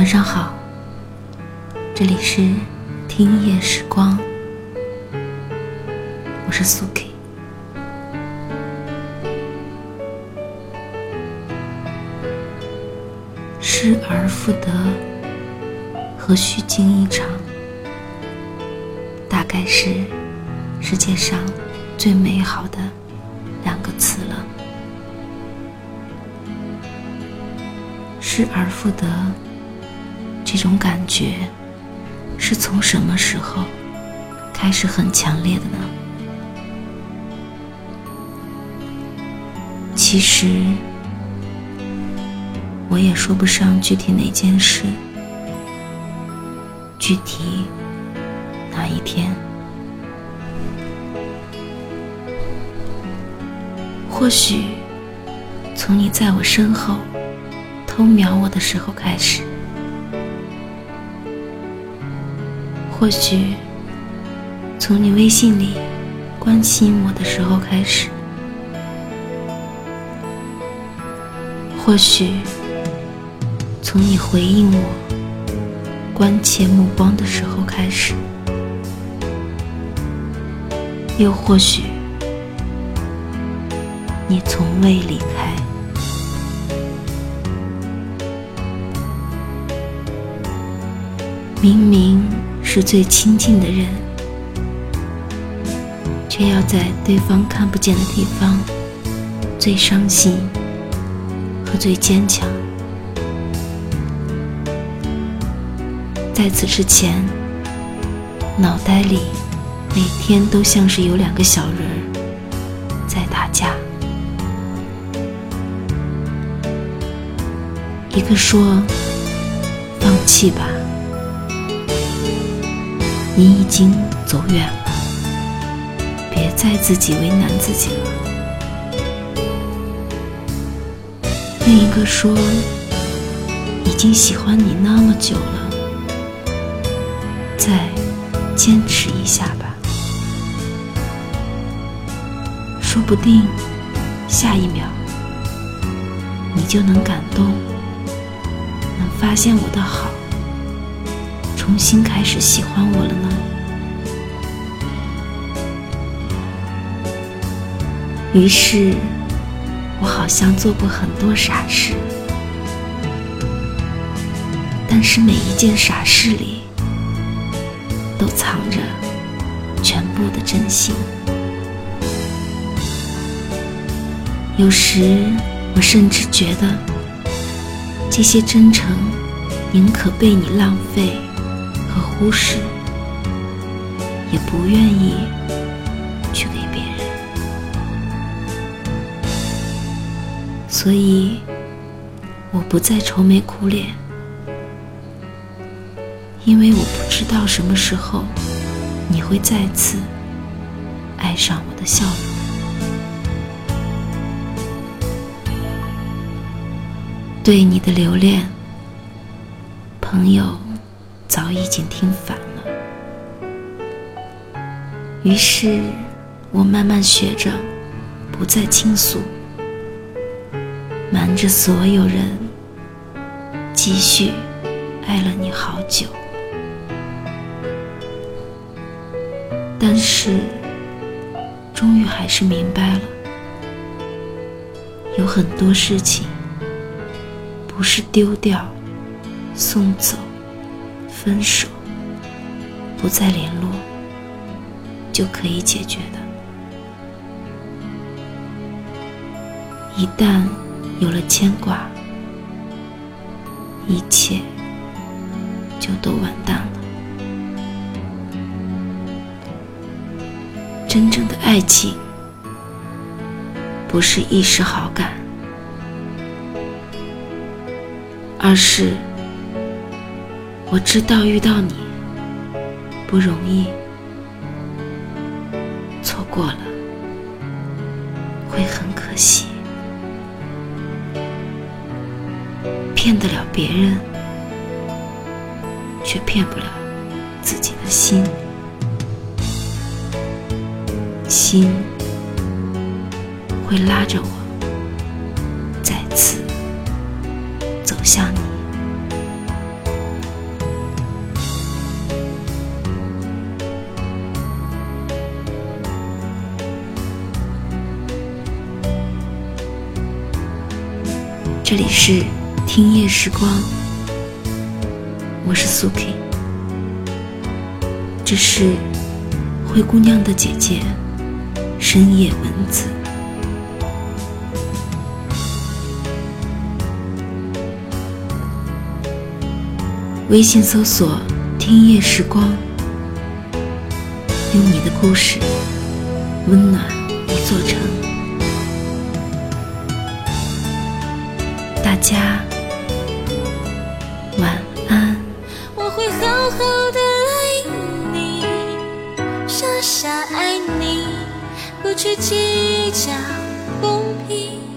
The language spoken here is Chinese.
晚上好，这里是听夜时光，我是苏 K。失而复得和虚惊一场，大概是世界上最美好的两个词了。失而复得这种感觉，是从什么时候开始很强烈的呢？其实。我也说不上具体哪件事，具体哪一天。或许从你在我身后偷瞄我的时候开始，或许从你微信里关心我的时候开始，或许。从你回应我关切目光的时候开始，又或许你从未离开。明明是最亲近的人，却要在对方看不见的地方最伤心和最坚强。在此之前，脑袋里每天都像是有两个小人在打架，一个说：“放弃吧，你已经走远了，别再自己为难自己了。”另一个说：“已经喜欢你那么久了。”再坚持一下吧，说不定下一秒你就能感动，能发现我的好，重新开始喜欢我了呢。于是，我好像做过很多傻事，但是每一件傻事里。都藏着全部的真心。有时，我甚至觉得，这些真诚宁可被你浪费忽视，也不愿意去给别人。所以，我不再愁眉苦脸。因为我不知道什么时候你会再次爱上我的笑容。对你的留恋，朋友早已经听烦了。于是我慢慢学着不再倾诉，瞒着所有人，继续爱了你好久。但是，终于还是明白了，有很多事情不是丢掉、送走、分手、不再联络就可以解决的。一旦有了牵挂，一切就都完蛋了。真正的爱情，不是一时好感，而是我知道遇到你不容易，错过了会很可惜，骗得了别人，却骗不了自己的心。心会拉着我再次走向你。这里是听夜时光，我是苏 K，这是灰姑娘的姐姐深夜文字。微信搜索“听夜时光”，用你的故事温暖一座城。大家晚安。我会好好的爱你，傻傻爱你，不去计较公平。